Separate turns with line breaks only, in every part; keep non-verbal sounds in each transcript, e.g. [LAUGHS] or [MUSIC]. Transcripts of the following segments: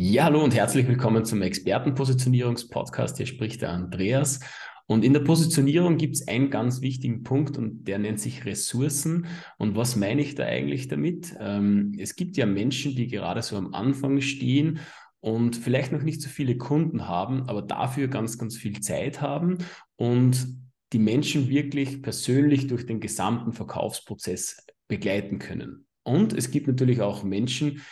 Ja, hallo und herzlich willkommen zum Expertenpositionierungspodcast. Hier spricht der Andreas. Und in der Positionierung gibt es einen ganz wichtigen Punkt und der nennt sich Ressourcen. Und was meine ich da eigentlich damit? Ähm, es gibt ja Menschen, die gerade so am Anfang stehen und vielleicht noch nicht so viele Kunden haben, aber dafür ganz, ganz viel Zeit haben und die Menschen wirklich persönlich durch den gesamten Verkaufsprozess begleiten können. Und es gibt natürlich auch Menschen,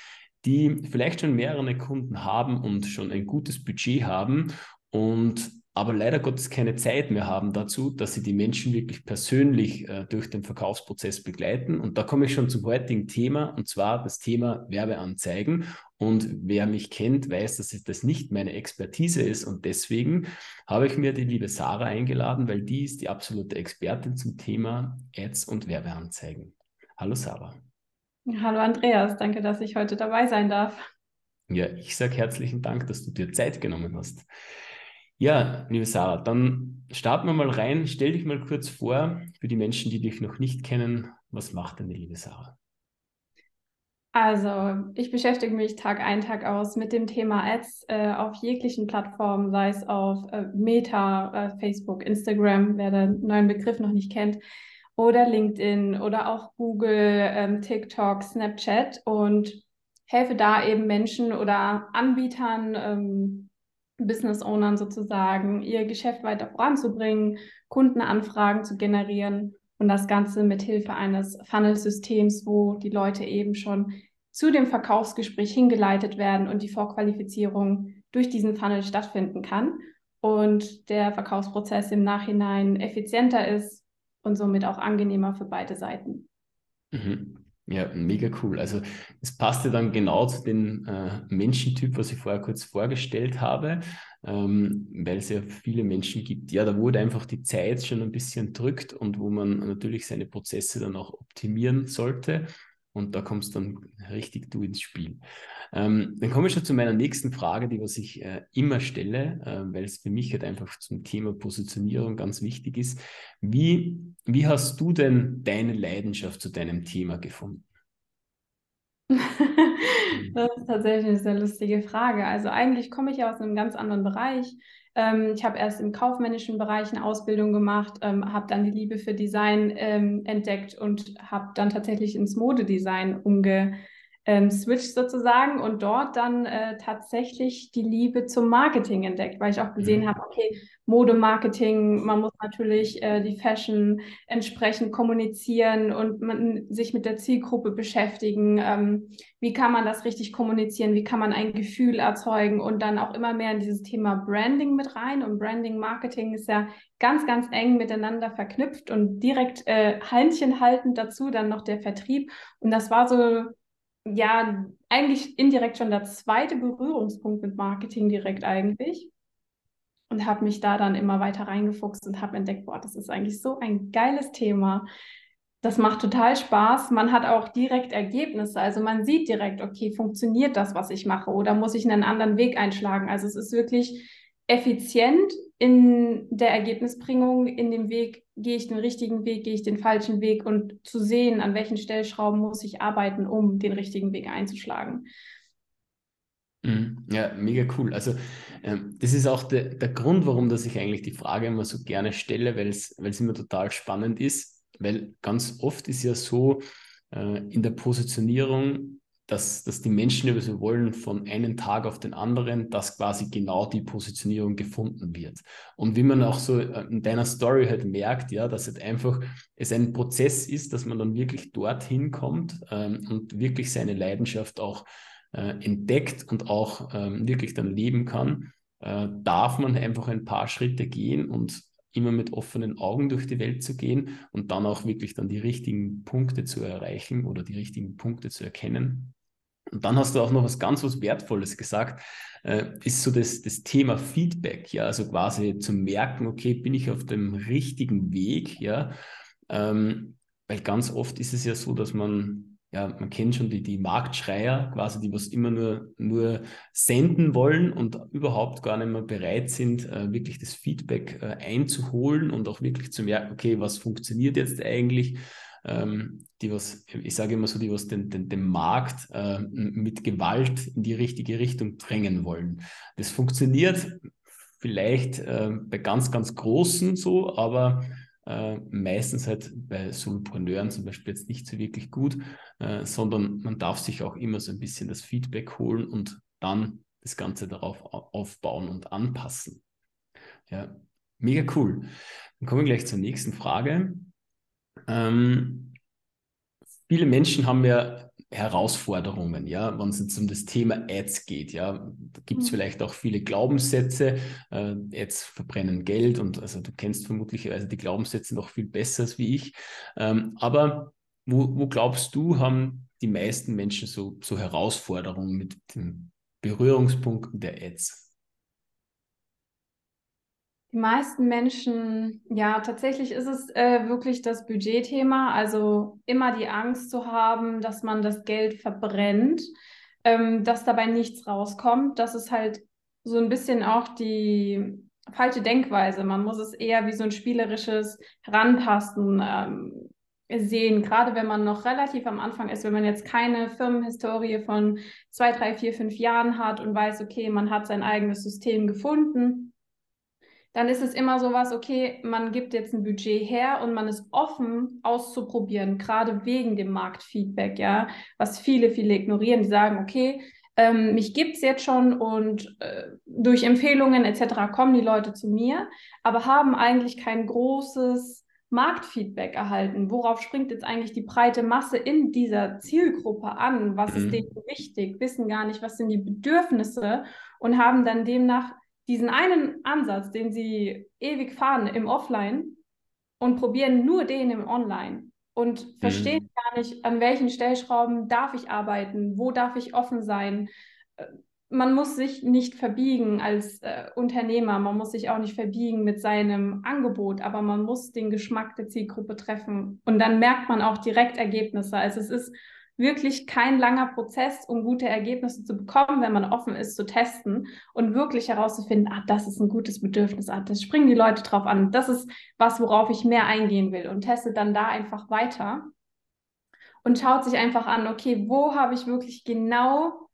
vielleicht schon mehrere Kunden haben und schon ein gutes Budget haben und aber leider Gottes keine Zeit mehr haben dazu, dass sie die Menschen wirklich persönlich äh, durch den Verkaufsprozess begleiten. Und da komme ich schon zum heutigen Thema, und zwar das Thema Werbeanzeigen. Und wer mich kennt, weiß, dass das nicht meine Expertise ist. Und deswegen habe ich mir die liebe Sarah eingeladen, weil die ist die absolute Expertin zum Thema Ads und Werbeanzeigen. Hallo Sarah.
Hallo Andreas, danke, dass ich heute dabei sein darf.
Ja, ich sage herzlichen Dank, dass du dir Zeit genommen hast. Ja, liebe Sarah, dann starten wir mal rein. Stell dich mal kurz vor für die Menschen, die dich noch nicht kennen. Was macht denn die liebe Sarah?
Also, ich beschäftige mich Tag ein, Tag aus mit dem Thema Ads äh, auf jeglichen Plattformen, sei es auf äh, Meta, äh, Facebook, Instagram, wer den neuen Begriff noch nicht kennt oder LinkedIn oder auch Google, ähm, TikTok, Snapchat und helfe da eben Menschen oder Anbietern, ähm, Business Ownern sozusagen, ihr Geschäft weiter voranzubringen, Kundenanfragen zu generieren und das Ganze mit Hilfe eines Funnel-Systems, wo die Leute eben schon zu dem Verkaufsgespräch hingeleitet werden und die Vorqualifizierung durch diesen Funnel stattfinden kann und der Verkaufsprozess im Nachhinein effizienter ist, und somit auch angenehmer für beide Seiten.
Mhm. Ja, mega cool. Also es passte dann genau zu dem äh, Menschentyp, was ich vorher kurz vorgestellt habe, ähm, weil es ja viele Menschen gibt, ja, da wurde einfach die Zeit schon ein bisschen drückt und wo man natürlich seine Prozesse dann auch optimieren sollte. Und da kommst dann richtig du ins Spiel. Ähm, dann komme ich schon zu meiner nächsten Frage, die was ich äh, immer stelle, äh, weil es für mich halt einfach zum Thema Positionierung ganz wichtig ist. Wie, wie hast du denn deine Leidenschaft zu deinem Thema gefunden? [LAUGHS]
das ist tatsächlich eine sehr lustige Frage. Also eigentlich komme ich ja aus einem ganz anderen Bereich. Ähm, ich habe erst im kaufmännischen Bereich eine Ausbildung gemacht, ähm, habe dann die Liebe für Design ähm, entdeckt und habe dann tatsächlich ins Modedesign umge ähm, Switch sozusagen und dort dann äh, tatsächlich die Liebe zum Marketing entdeckt, weil ich auch gesehen mhm. habe, okay, Modemarketing, man muss natürlich äh, die Fashion entsprechend kommunizieren und man, sich mit der Zielgruppe beschäftigen. Ähm, wie kann man das richtig kommunizieren? Wie kann man ein Gefühl erzeugen und dann auch immer mehr in dieses Thema Branding mit rein? Und Branding, Marketing ist ja ganz, ganz eng miteinander verknüpft und direkt äh, Händchen haltend dazu dann noch der Vertrieb. Und das war so ja, eigentlich indirekt schon der zweite Berührungspunkt mit Marketing direkt eigentlich. Und habe mich da dann immer weiter reingefuchst und habe entdeckt, boah, das ist eigentlich so ein geiles Thema. Das macht total Spaß. Man hat auch direkt Ergebnisse. Also man sieht direkt, okay, funktioniert das, was ich mache oder muss ich einen anderen Weg einschlagen? Also es ist wirklich effizient in der Ergebnisbringung, in dem Weg, gehe ich den richtigen Weg, gehe ich den falschen Weg und zu sehen, an welchen Stellschrauben muss ich arbeiten, um den richtigen Weg einzuschlagen.
Mhm. Ja, mega cool. Also ähm, das ist auch der, der Grund, warum dass ich eigentlich die Frage immer so gerne stelle, weil es immer total spannend ist, weil ganz oft ist ja so äh, in der Positionierung, dass, dass die Menschen über so wollen von einem Tag auf den anderen, dass quasi genau die Positionierung gefunden wird. Und wie man auch so äh, in deiner Story halt merkt, ja, dass es einfach es ein Prozess ist, dass man dann wirklich dorthin kommt ähm, und wirklich seine Leidenschaft auch äh, entdeckt und auch ähm, wirklich dann leben kann, äh, darf man einfach ein paar Schritte gehen und immer mit offenen Augen durch die Welt zu gehen und dann auch wirklich dann die richtigen Punkte zu erreichen oder die richtigen Punkte zu erkennen und dann hast du auch noch was ganz was Wertvolles gesagt, äh, ist so das, das Thema Feedback, ja, also quasi zu merken, okay, bin ich auf dem richtigen Weg, ja, ähm, weil ganz oft ist es ja so, dass man, ja, man kennt schon die, die Marktschreier, quasi, die was immer nur, nur senden wollen und überhaupt gar nicht mehr bereit sind, äh, wirklich das Feedback äh, einzuholen und auch wirklich zu merken, okay, was funktioniert jetzt eigentlich, ähm, die was, ich sage immer so, die was den, den, den Markt äh, mit Gewalt in die richtige Richtung drängen wollen. Das funktioniert vielleicht äh, bei ganz, ganz Großen so, aber äh, meistens halt bei Solopreneuren zum Beispiel jetzt nicht so wirklich gut, äh, sondern man darf sich auch immer so ein bisschen das Feedback holen und dann das Ganze darauf aufbauen und anpassen. Ja, mega cool. Dann kommen wir gleich zur nächsten Frage. Ähm, viele Menschen haben ja Herausforderungen, ja, wenn es jetzt um das Thema Ads geht, ja, da gibt es mhm. vielleicht auch viele Glaubenssätze, äh, Ads verbrennen Geld und also du kennst vermutlich also die Glaubenssätze noch viel besser als wie ich, ähm, aber wo, wo glaubst du, haben die meisten Menschen so, so Herausforderungen mit den Berührungspunkten der Ads?
Die meisten Menschen, ja, tatsächlich ist es äh, wirklich das Budgetthema, also immer die Angst zu haben, dass man das Geld verbrennt, ähm, dass dabei nichts rauskommt. Das ist halt so ein bisschen auch die falsche Denkweise. Man muss es eher wie so ein spielerisches Herantasten ähm, sehen, gerade wenn man noch relativ am Anfang ist, wenn man jetzt keine Firmenhistorie von zwei, drei, vier, fünf Jahren hat und weiß, okay, man hat sein eigenes System gefunden dann ist es immer so was, okay, man gibt jetzt ein Budget her und man ist offen auszuprobieren, gerade wegen dem Marktfeedback, ja, was viele, viele ignorieren, die sagen, okay, ähm, mich gibt es jetzt schon und äh, durch Empfehlungen etc. kommen die Leute zu mir, aber haben eigentlich kein großes Marktfeedback erhalten. Worauf springt jetzt eigentlich die breite Masse in dieser Zielgruppe an? Was mhm. ist denen wichtig? Wissen gar nicht, was sind die Bedürfnisse und haben dann demnach diesen einen Ansatz, den sie ewig fahren im Offline und probieren nur den im Online und verstehen mhm. gar nicht, an welchen Stellschrauben darf ich arbeiten, wo darf ich offen sein. Äh, man muss sich nicht verbiegen als äh, Unternehmer, man muss sich auch nicht verbiegen mit seinem Angebot, aber man muss den Geschmack der Zielgruppe treffen und dann merkt man auch direkt Ergebnisse. Also es ist wirklich kein langer Prozess, um gute Ergebnisse zu bekommen, wenn man offen ist zu testen und wirklich herauszufinden, ah, das ist ein gutes Bedürfnis, ah, das springen die Leute drauf an, das ist was, worauf ich mehr eingehen will und testet dann da einfach weiter und schaut sich einfach an, okay, wo habe ich wirklich genau,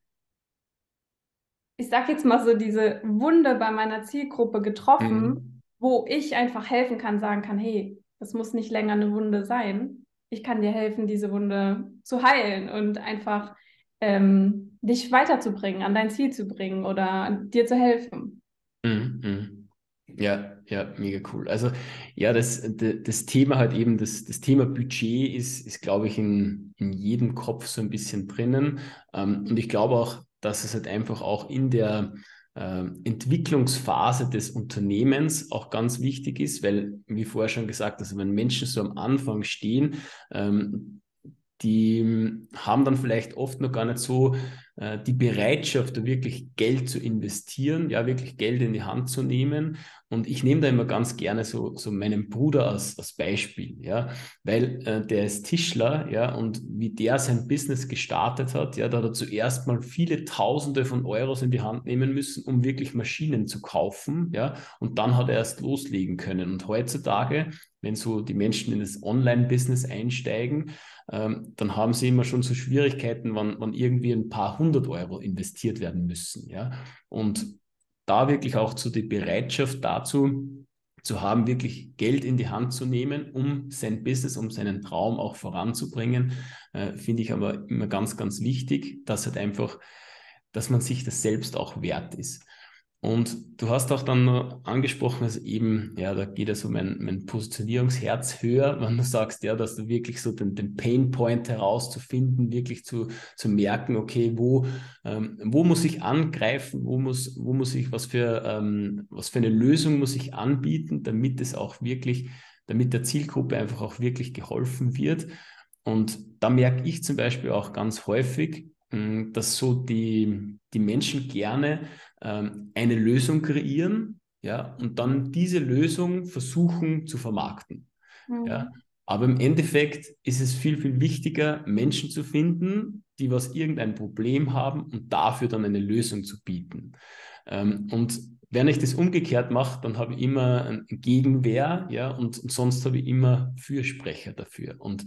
ich sage jetzt mal so, diese Wunde bei meiner Zielgruppe getroffen, mhm. wo ich einfach helfen kann, sagen kann, hey, das muss nicht länger eine Wunde sein, ich kann dir helfen, diese Wunde zu heilen und einfach ähm, dich weiterzubringen, an dein Ziel zu bringen oder dir zu helfen.
Mhm, mhm. Ja, ja, mega cool. Also ja, das, das Thema halt eben, das, das Thema Budget ist, ist glaube ich, in, in jedem Kopf so ein bisschen drinnen. Ähm, und ich glaube auch, dass es halt einfach auch in der Entwicklungsphase des Unternehmens auch ganz wichtig ist, weil, wie vorher schon gesagt, also wenn Menschen so am Anfang stehen, ähm, die haben dann vielleicht oft noch gar nicht so äh, die Bereitschaft, da wirklich Geld zu investieren, ja, wirklich Geld in die Hand zu nehmen. Und ich nehme da immer ganz gerne so, so meinen Bruder als, als Beispiel, ja, weil äh, der ist Tischler, ja, und wie der sein Business gestartet hat, ja, da hat er zuerst mal viele Tausende von Euros in die Hand nehmen müssen, um wirklich Maschinen zu kaufen, ja, und dann hat er erst loslegen können. Und heutzutage, wenn so die Menschen in das Online-Business einsteigen, ähm, dann haben sie immer schon so Schwierigkeiten, wann, wann irgendwie ein paar hundert Euro investiert werden müssen, ja, und da wirklich auch zu die Bereitschaft dazu zu haben, wirklich Geld in die Hand zu nehmen, um sein Business, um seinen Traum auch voranzubringen, äh, finde ich aber immer ganz, ganz wichtig, dass halt einfach, dass man sich das selbst auch wert ist. Und du hast auch dann angesprochen, dass eben, ja, da geht ja so mein, mein Positionierungsherz höher, [LAUGHS] wenn du sagst, ja, dass du wirklich so den, den Painpoint herauszufinden, wirklich zu, zu merken, okay, wo, ähm, wo muss ich angreifen, wo muss, wo muss ich, was für, ähm, was für eine Lösung muss ich anbieten, damit es auch wirklich, damit der Zielgruppe einfach auch wirklich geholfen wird. Und da merke ich zum Beispiel auch ganz häufig, dass so die, die Menschen gerne ähm, eine Lösung kreieren, ja, und dann diese Lösung versuchen zu vermarkten. Mhm. Ja. Aber im Endeffekt ist es viel, viel wichtiger, Menschen zu finden, die was irgendein Problem haben und dafür dann eine Lösung zu bieten. Ähm, und wenn ich das umgekehrt mache, dann habe ich immer Gegenwehr, ja, und, und sonst habe ich immer Fürsprecher dafür. Und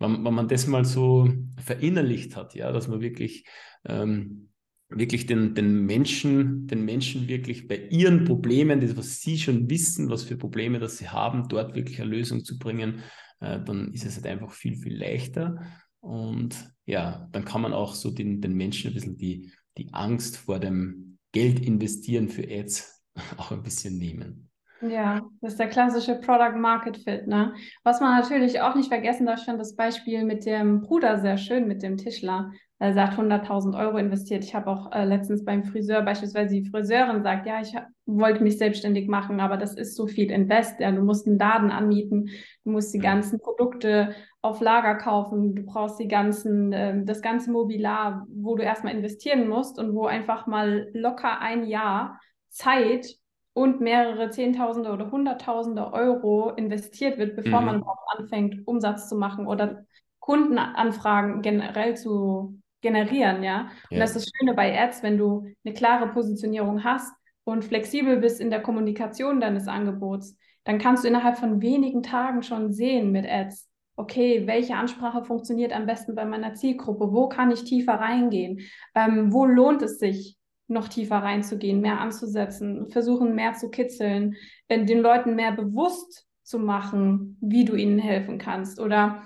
wenn, wenn man das mal so verinnerlicht hat, ja, dass man wirklich ähm, wirklich den, den Menschen, den Menschen wirklich bei ihren Problemen, das, was sie schon wissen, was für Probleme das sie haben, dort wirklich eine Lösung zu bringen, äh, dann ist es halt einfach viel, viel leichter. Und ja, dann kann man auch so den, den Menschen ein bisschen die, die Angst vor dem Geld investieren für Ads [LAUGHS] auch ein bisschen nehmen.
Ja, das ist der klassische Product Market Fit, ne? Was man natürlich auch nicht vergessen darf, schon das Beispiel mit dem Bruder sehr schön, mit dem Tischler. Er sagt 100.000 Euro investiert. Ich habe auch äh, letztens beim Friseur beispielsweise die Friseurin sagt, ja, ich wollte mich selbstständig machen, aber das ist so viel Invest. Ja, du musst einen Laden anmieten, du musst die ganzen Produkte auf Lager kaufen, du brauchst die ganzen, äh, das ganze Mobiliar, wo du erstmal investieren musst und wo einfach mal locker ein Jahr Zeit und mehrere Zehntausende oder Hunderttausende Euro investiert wird, bevor mhm. man überhaupt anfängt, Umsatz zu machen oder Kundenanfragen generell zu generieren, ja. Und ja. das ist das Schöne bei Ads, wenn du eine klare Positionierung hast und flexibel bist in der Kommunikation deines Angebots, dann kannst du innerhalb von wenigen Tagen schon sehen mit Ads, okay, welche Ansprache funktioniert am besten bei meiner Zielgruppe, wo kann ich tiefer reingehen, ähm, wo lohnt es sich, noch tiefer reinzugehen, mehr anzusetzen, versuchen mehr zu kitzeln, den Leuten mehr bewusst zu machen, wie du ihnen helfen kannst oder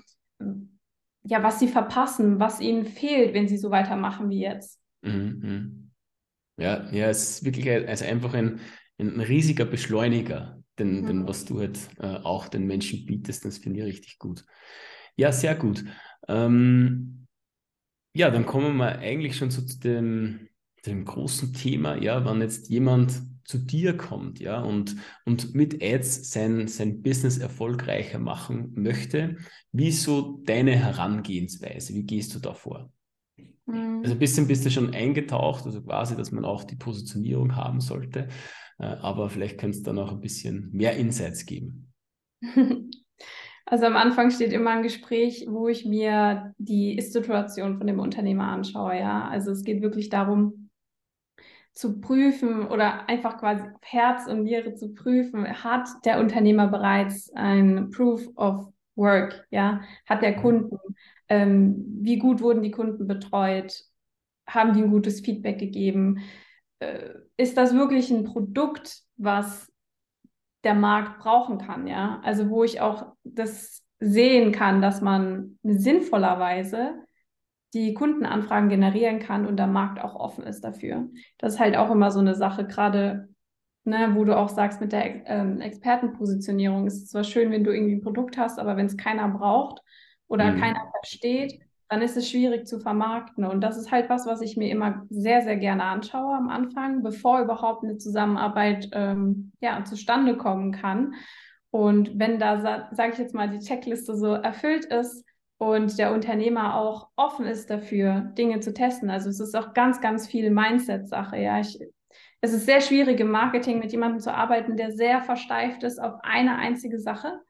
ja, was sie verpassen, was ihnen fehlt, wenn sie so weitermachen wie jetzt.
Mhm. mhm. Ja, ja, es ist wirklich also einfach ein, ein riesiger Beschleuniger, den, mhm. was du halt äh, auch den Menschen bietest. Das finde ich richtig gut. Ja, sehr gut. Ähm, ja, dann kommen wir eigentlich schon so zu dem, dem großen Thema, ja, wenn jetzt jemand zu dir kommt, ja, und, und mit Ads sein, sein Business erfolgreicher machen möchte, wie ist so deine Herangehensweise? Wie gehst du da vor? Mhm. Also ein bisschen bist du schon eingetaucht, also quasi, dass man auch die Positionierung haben sollte, äh, aber vielleicht kannst du da noch ein bisschen mehr Insights geben. [LAUGHS]
Also am Anfang steht immer ein Gespräch, wo ich mir die Ist-Situation von dem Unternehmer anschaue, ja. Also es geht wirklich darum, zu prüfen oder einfach quasi Herz und Niere zu prüfen, hat der Unternehmer bereits ein Proof of Work, ja, hat der mhm. Kunden, ähm, wie gut wurden die Kunden betreut, haben die ein gutes Feedback gegeben, äh, ist das wirklich ein Produkt, was der Markt brauchen kann, ja, also wo ich auch das sehen kann, dass man sinnvollerweise die Kundenanfragen generieren kann und der Markt auch offen ist dafür. Das ist halt auch immer so eine Sache, gerade ne, wo du auch sagst, mit der ähm, Expertenpositionierung ist es zwar schön, wenn du irgendwie ein Produkt hast, aber wenn es keiner braucht oder mhm. keiner versteht, dann ist es schwierig zu vermarkten. Und das ist halt was, was ich mir immer sehr, sehr gerne anschaue am Anfang, bevor überhaupt eine Zusammenarbeit ähm, ja, zustande kommen kann. Und wenn da, sage ich jetzt mal, die Checkliste so erfüllt ist, und der Unternehmer auch offen ist dafür, Dinge zu testen. Also es ist auch ganz, ganz viel Mindset-Sache. Ja, ich, es ist sehr schwierig im Marketing mit jemandem zu arbeiten, der sehr versteift ist auf eine einzige Sache,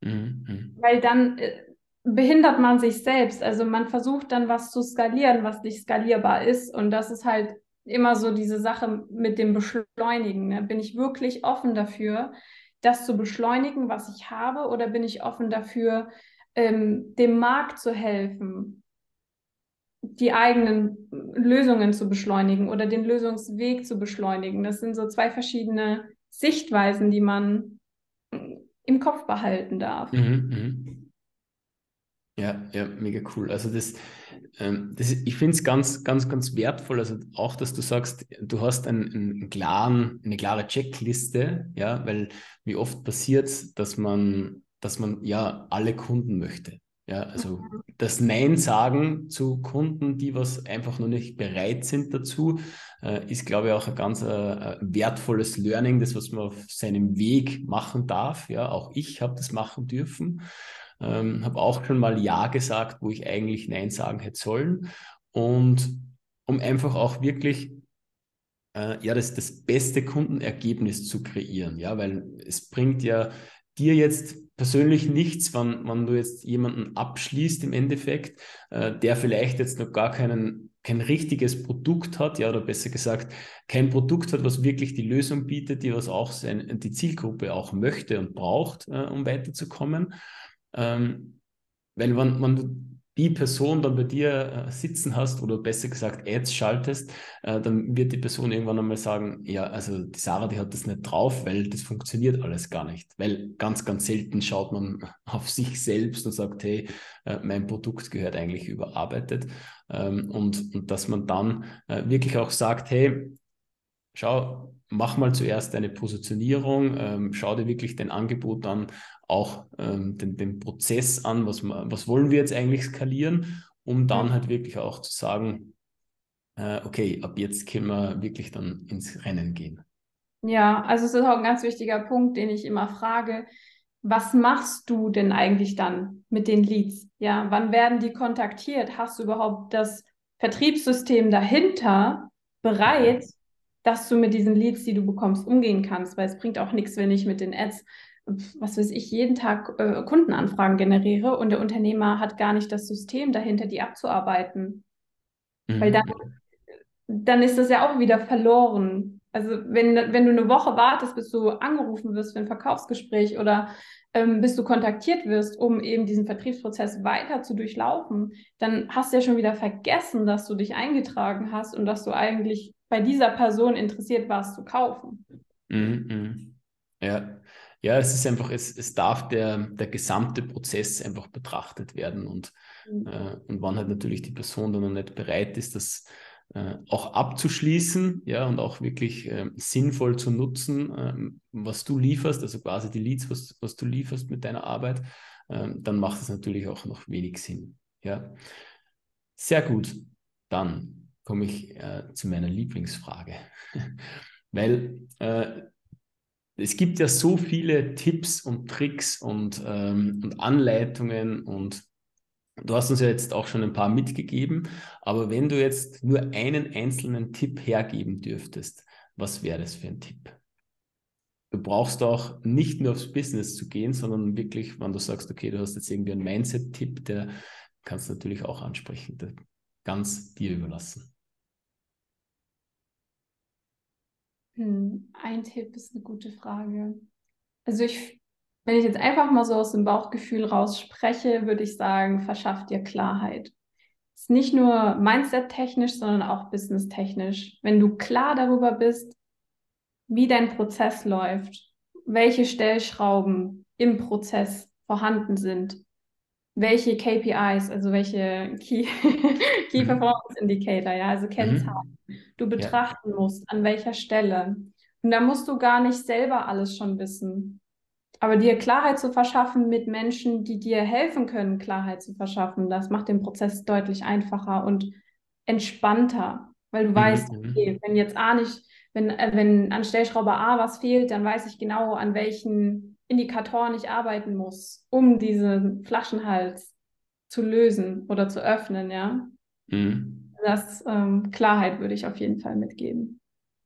mhm. weil dann äh, behindert man sich selbst. Also man versucht dann was zu skalieren, was nicht skalierbar ist. Und das ist halt immer so diese Sache mit dem Beschleunigen. Ne? Bin ich wirklich offen dafür, das zu beschleunigen, was ich habe, oder bin ich offen dafür, ähm, dem Markt zu helfen, die eigenen Lösungen zu beschleunigen oder den Lösungsweg zu beschleunigen. Das sind so zwei verschiedene Sichtweisen, die man im Kopf behalten darf. Mhm, mh.
Ja, ja, mega cool. Also das, ähm, das ich finde es ganz, ganz, ganz wertvoll, also auch, dass du sagst, du hast einen, einen klaren, eine klare Checkliste, ja, weil wie oft passiert, dass man dass man ja alle Kunden möchte. Ja, also mhm. das Nein sagen zu Kunden, die was einfach noch nicht bereit sind dazu, äh, ist, glaube ich, auch ein ganz äh, wertvolles Learning, das was man auf seinem Weg machen darf. Ja, auch ich habe das machen dürfen, ähm, habe auch schon mal Ja gesagt, wo ich eigentlich Nein sagen hätte sollen. Und um einfach auch wirklich äh, ja, das, das beste Kundenergebnis zu kreieren. Ja, weil es bringt ja dir jetzt persönlich nichts, wenn, wenn du jetzt jemanden abschließt im Endeffekt, äh, der vielleicht jetzt noch gar keinen, kein richtiges Produkt hat, ja, oder besser gesagt, kein Produkt hat, was wirklich die Lösung bietet, die was auch sein, die Zielgruppe auch möchte und braucht, äh, um weiterzukommen. Ähm, weil wenn, wenn du die Person dann bei dir äh, sitzen hast oder besser gesagt Ads schaltest, äh, dann wird die Person irgendwann einmal sagen, ja, also die Sarah, die hat das nicht drauf, weil das funktioniert alles gar nicht. Weil ganz, ganz selten schaut man [LAUGHS] auf sich selbst und sagt, hey, äh, mein Produkt gehört eigentlich überarbeitet. Ähm, und, und dass man dann äh, wirklich auch sagt, hey, schau, mach mal zuerst eine Positionierung, ähm, schau dir wirklich dein Angebot an, auch ähm, den, den Prozess an, was, was wollen wir jetzt eigentlich skalieren, um dann halt wirklich auch zu sagen, äh, okay, ab jetzt können wir wirklich dann ins Rennen gehen.
Ja, also es ist auch ein ganz wichtiger Punkt, den ich immer frage. Was machst du denn eigentlich dann mit den Leads? Ja, wann werden die kontaktiert? Hast du überhaupt das Vertriebssystem dahinter bereit, dass du mit diesen Leads, die du bekommst, umgehen kannst? Weil es bringt auch nichts, wenn ich mit den Ads was weiß ich, jeden Tag äh, Kundenanfragen generiere und der Unternehmer hat gar nicht das System dahinter, die abzuarbeiten. Mhm. Weil dann, dann ist das ja auch wieder verloren. Also wenn, wenn du eine Woche wartest, bis du angerufen wirst für ein Verkaufsgespräch oder ähm, bis du kontaktiert wirst, um eben diesen Vertriebsprozess weiter zu durchlaufen, dann hast du ja schon wieder vergessen, dass du dich eingetragen hast und dass du eigentlich bei dieser Person interessiert warst zu kaufen.
Mhm. mhm. Ja, ja, es ist einfach, es, es darf der, der gesamte Prozess einfach betrachtet werden und, mhm. äh, und wann halt natürlich die Person dann noch nicht bereit ist, das äh, auch abzuschließen, ja, und auch wirklich äh, sinnvoll zu nutzen, ähm, was du lieferst, also quasi die Leads, was, was du lieferst mit deiner Arbeit, ähm, dann macht es natürlich auch noch wenig Sinn. Ja. Sehr gut. Dann komme ich äh, zu meiner Lieblingsfrage. [LAUGHS] Weil äh, es gibt ja so viele Tipps und Tricks und, ähm, und Anleitungen und du hast uns ja jetzt auch schon ein paar mitgegeben, aber wenn du jetzt nur einen einzelnen Tipp hergeben dürftest, was wäre das für ein Tipp? Du brauchst auch nicht nur aufs Business zu gehen, sondern wirklich, wenn du sagst, okay, du hast jetzt irgendwie einen Mindset-Tipp, der kannst du natürlich auch ansprechen, ganz dir überlassen.
Hm, ein Tipp ist eine gute Frage. Also ich, wenn ich jetzt einfach mal so aus dem Bauchgefühl raus spreche, würde ich sagen, verschafft dir Klarheit. Ist nicht nur Mindset-technisch, sondern auch business-technisch. Wenn du klar darüber bist, wie dein Prozess läuft, welche Stellschrauben im Prozess vorhanden sind, welche KPIs, also welche Key, [LAUGHS] Key mhm. Performance Indicator, ja, also Kennzahlen, mhm. Du betrachten ja. musst, an welcher Stelle. Und da musst du gar nicht selber alles schon wissen. Aber dir Klarheit zu verschaffen mit Menschen, die dir helfen können, Klarheit zu verschaffen, das macht den Prozess deutlich einfacher und entspannter, weil du mhm. weißt, mhm. okay, wenn jetzt A nicht, wenn, äh, wenn an Stellschrauber A was fehlt, dann weiß ich genau, an welchen Indikatoren ich arbeiten muss, um diesen Flaschenhals zu lösen oder zu öffnen, ja. Mhm. Das ähm, Klarheit würde ich auf jeden Fall mitgeben.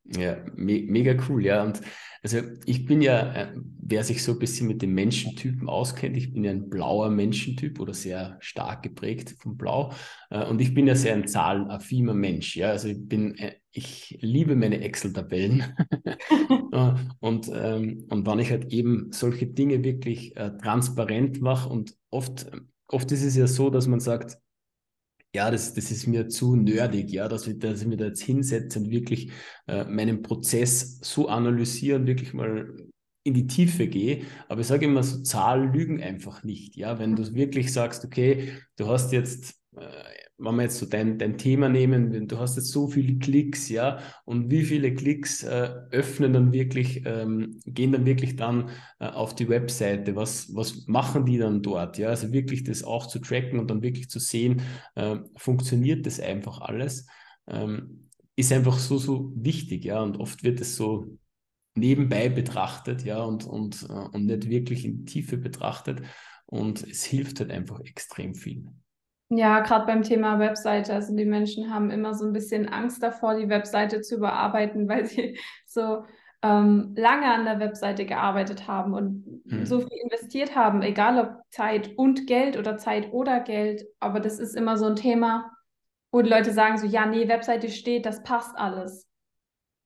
Ja, me mega cool, ja. Und also ich bin ja, äh, wer sich so ein bisschen mit den Menschentypen auskennt, ich bin ja ein blauer Menschentyp oder sehr stark geprägt vom Blau. Äh, und ich bin ja sehr ein zahlenaffiner Mensch, ja. Also ich bin, äh, ich liebe meine Excel-Tabellen. [LAUGHS] und, ähm, und wenn ich halt eben solche Dinge wirklich äh, transparent mache und oft, oft ist es ja so, dass man sagt, ja, das, das ist mir zu nerdig, ja, dass ich, dass ich mir da jetzt hinsetze und wirklich äh, meinen Prozess so analysieren, wirklich mal in die Tiefe gehe. Aber ich sage immer, so Zahlen lügen einfach nicht. Ja, wenn du wirklich sagst, okay, du hast jetzt äh, wenn wir jetzt so dein, dein Thema nehmen, du hast jetzt so viele Klicks, ja, und wie viele Klicks äh, öffnen dann wirklich, ähm, gehen dann wirklich dann äh, auf die Webseite, was, was machen die dann dort, ja, also wirklich das auch zu tracken und dann wirklich zu sehen, äh, funktioniert das einfach alles, ähm, ist einfach so, so wichtig, ja, und oft wird es so nebenbei betrachtet, ja, und, und, äh, und nicht wirklich in Tiefe betrachtet und es hilft halt einfach extrem viel.
Ja, gerade beim Thema Webseite. Also die Menschen haben immer so ein bisschen Angst davor, die Webseite zu überarbeiten, [LAUGHS] weil sie so ähm, lange an der Webseite gearbeitet haben und mhm. so viel investiert haben, egal ob Zeit und Geld oder Zeit oder Geld. Aber das ist immer so ein Thema, wo die Leute sagen so, ja, nee, Webseite steht, das passt alles.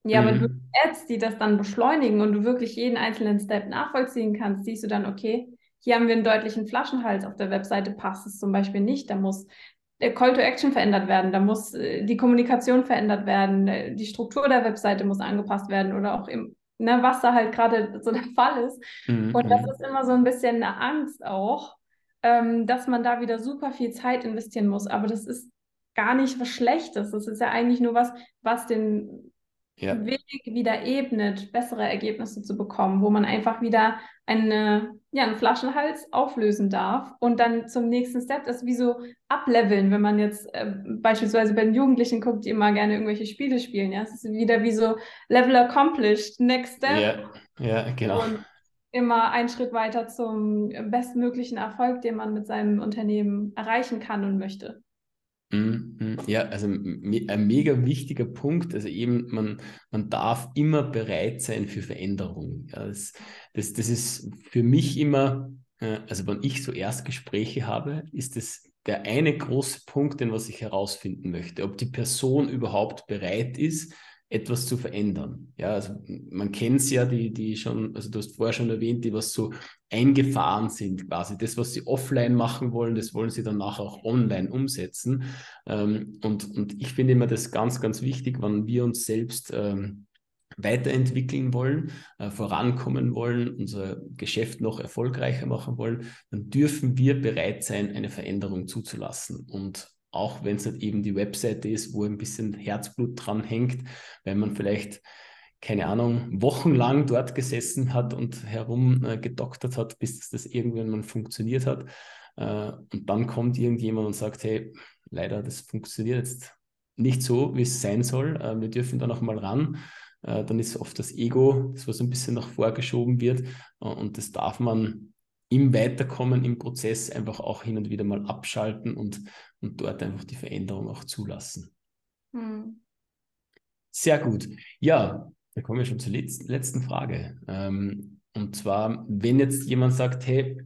Ja, mhm. wenn du Ads, die das dann beschleunigen und du wirklich jeden einzelnen Step nachvollziehen kannst, siehst du dann, okay, hier haben wir einen deutlichen Flaschenhals auf der Webseite, passt es zum Beispiel nicht. Da muss der Call to Action verändert werden, da muss äh, die Kommunikation verändert werden, äh, die Struktur der Webseite muss angepasst werden oder auch im, ne, was da halt gerade so der [LAUGHS] Fall ist. Mhm. Und das mhm. ist immer so ein bisschen eine Angst auch, ähm, dass man da wieder super viel Zeit investieren muss. Aber das ist gar nicht was Schlechtes. Das ist ja eigentlich nur was, was den ja. Weg wieder ebnet, bessere Ergebnisse zu bekommen, wo man einfach wieder eine, ja, einen Flaschenhals auflösen darf und dann zum nächsten Step das wie so ableveln, wenn man jetzt äh, beispielsweise bei den Jugendlichen guckt, die immer gerne irgendwelche Spiele spielen. Ja, es ist wieder wie so Level accomplished, next step.
Ja, ja genau. Und
immer einen Schritt weiter zum bestmöglichen Erfolg, den man mit seinem Unternehmen erreichen kann und möchte.
Mhm. Ja, also ein mega wichtiger Punkt. Also eben, man, man darf immer bereit sein für Veränderungen. Ja, das, das, das ist für mich immer, äh, also wenn ich so Erstgespräche habe, ist das der eine große Punkt, den was ich herausfinden möchte, ob die Person überhaupt bereit ist, etwas zu verändern. Ja, also man kennt es ja, die, die schon, also du hast vorher schon erwähnt, die was so eingefahren sind quasi. Das, was sie offline machen wollen, das wollen sie danach auch online umsetzen. Ähm, und, und ich finde immer das ganz, ganz wichtig, wenn wir uns selbst ähm, weiterentwickeln wollen, äh, vorankommen wollen, unser Geschäft noch erfolgreicher machen wollen, dann dürfen wir bereit sein, eine Veränderung zuzulassen. Und auch wenn es nicht eben die Webseite ist, wo ein bisschen Herzblut dran hängt, weil man vielleicht, keine Ahnung, wochenlang dort gesessen hat und herum äh, hat, bis das irgendwann mal funktioniert hat. Äh, und dann kommt irgendjemand und sagt, hey, leider, das funktioniert jetzt nicht so, wie es sein soll. Äh, wir dürfen da noch mal ran. Dann ist oft das Ego, das was ein bisschen nach vorgeschoben wird. Und das darf man im Weiterkommen im Prozess einfach auch hin und wieder mal abschalten und, und dort einfach die Veränderung auch zulassen. Hm. Sehr gut. Ja, da kommen wir schon zur letzten Frage. Ähm, und zwar, wenn jetzt jemand sagt, hey,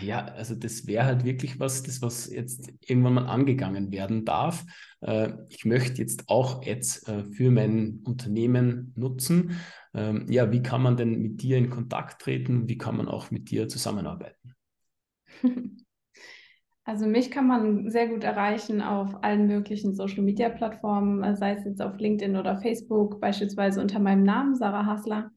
ja, also das wäre halt wirklich was, das was jetzt irgendwann mal angegangen werden darf. Äh, ich möchte jetzt auch Ads äh, für mein Unternehmen nutzen. Ähm, ja, wie kann man denn mit dir in Kontakt treten? Wie kann man auch mit dir zusammenarbeiten? [LAUGHS]
Also mich kann man sehr gut erreichen auf allen möglichen Social-Media-Plattformen, sei es jetzt auf LinkedIn oder Facebook, beispielsweise unter meinem Namen, Sarah Hassler.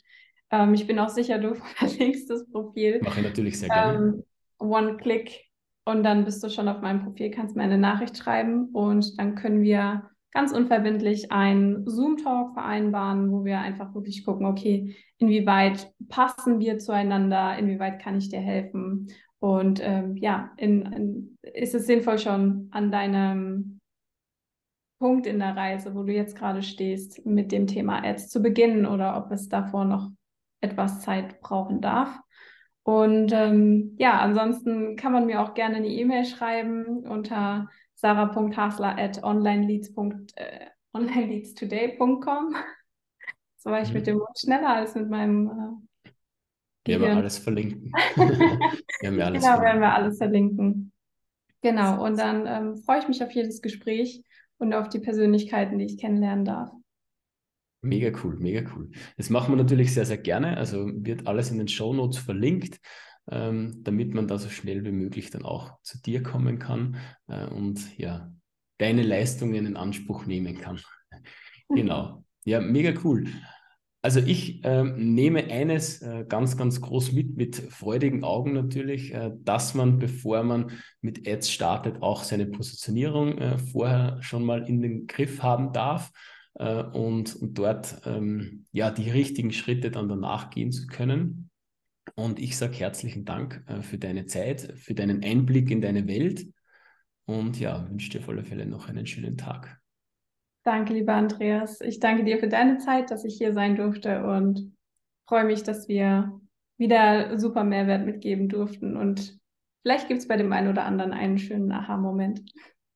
Ähm, ich bin auch sicher, du [LAUGHS] verlinkst das Profil.
Mache ich natürlich sehr gerne. Ähm,
One-Click und dann bist du schon auf meinem Profil, kannst mir eine Nachricht schreiben und dann können wir ganz unverbindlich einen Zoom-Talk vereinbaren, wo wir einfach wirklich gucken, okay, inwieweit passen wir zueinander, inwieweit kann ich dir helfen und ähm, ja, in, in, ist es sinnvoll schon an deinem Punkt in der Reise, wo du jetzt gerade stehst, mit dem Thema Ads zu beginnen oder ob es davor noch etwas Zeit brauchen darf. Und ähm, ja, ansonsten kann man mir auch gerne eine E-Mail schreiben unter sarah.hasler at onlineleadstoday.com. [LAUGHS] so war ich mhm. mit dem Mund schneller als mit meinem äh,
Wir haben alles verlinken. wir
haben ja alles genau, verlinken. werden wir alles verlinken. Genau, und dann ähm, freue ich mich auf jedes Gespräch und auf die Persönlichkeiten, die ich kennenlernen darf.
Mega cool, mega cool. Das machen wir natürlich sehr, sehr gerne. Also wird alles in den Show Notes verlinkt, ähm, damit man da so schnell wie möglich dann auch zu dir kommen kann äh, und ja, deine Leistungen in Anspruch nehmen kann. [LAUGHS] genau. Ja, mega cool. Also ich äh, nehme eines äh, ganz, ganz groß mit, mit freudigen Augen natürlich, äh, dass man, bevor man mit Ads startet, auch seine Positionierung äh, vorher schon mal in den Griff haben darf äh, und, und dort ähm, ja die richtigen Schritte dann danach gehen zu können. Und ich sage herzlichen Dank äh, für deine Zeit, für deinen Einblick in deine Welt und ja, wünsche dir auf alle Fälle noch einen schönen Tag.
Danke, lieber Andreas. Ich danke dir für deine Zeit, dass ich hier sein durfte und freue mich, dass wir wieder super Mehrwert mitgeben durften. Und vielleicht gibt es bei dem einen oder anderen einen schönen Aha-Moment.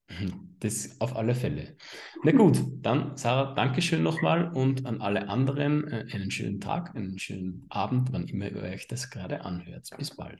[LAUGHS]
Das auf alle Fälle. Na gut, dann Sarah, Dankeschön nochmal und an alle anderen äh, einen schönen Tag, einen schönen Abend, wann immer ihr euch das gerade anhört. Bis bald.